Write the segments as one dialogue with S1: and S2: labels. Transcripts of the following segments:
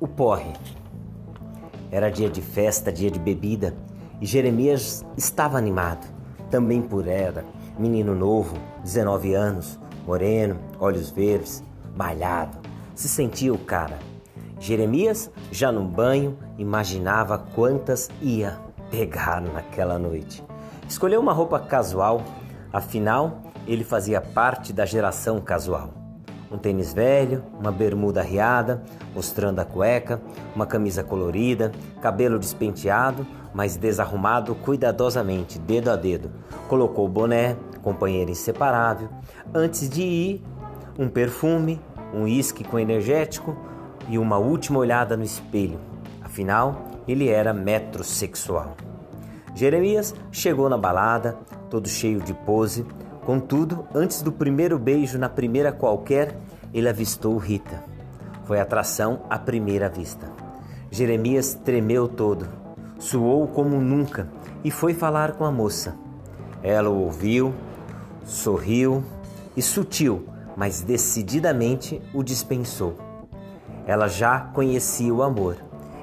S1: o porre. Era dia de festa, dia de bebida, e Jeremias estava animado, também por era, menino novo, 19 anos, moreno, olhos verdes, malhado, se sentia o cara. Jeremias, já no banho, imaginava quantas ia pegar naquela noite. Escolheu uma roupa casual, afinal, ele fazia parte da geração casual. Um tênis velho, uma bermuda riada, mostrando a cueca, uma camisa colorida, cabelo despenteado, mas desarrumado cuidadosamente, dedo a dedo. Colocou o boné, companheiro inseparável. Antes de ir, um perfume, um uísque com energético e uma última olhada no espelho. Afinal, ele era metrosexual. Jeremias chegou na balada, todo cheio de pose, Contudo, antes do primeiro beijo na primeira qualquer, ele avistou Rita. Foi atração à primeira vista. Jeremias tremeu todo, suou como nunca e foi falar com a moça. Ela o ouviu, sorriu e sutil, mas decididamente o dispensou. Ela já conhecia o amor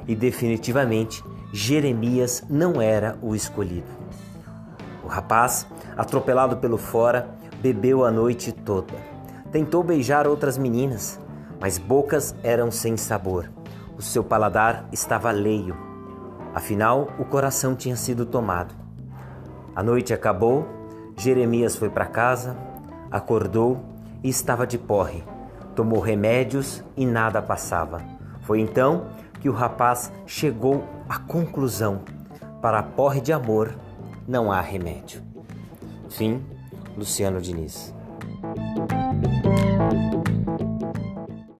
S1: e definitivamente Jeremias não era o escolhido. O rapaz, atropelado pelo fora, bebeu a noite toda. Tentou beijar outras meninas, mas bocas eram sem sabor. O seu paladar estava leio. Afinal, o coração tinha sido tomado. A noite acabou, Jeremias foi para casa, acordou e estava de porre. Tomou remédios e nada passava. Foi então que o rapaz chegou à conclusão: para porre de amor não há remédio. Fim, Luciano Diniz.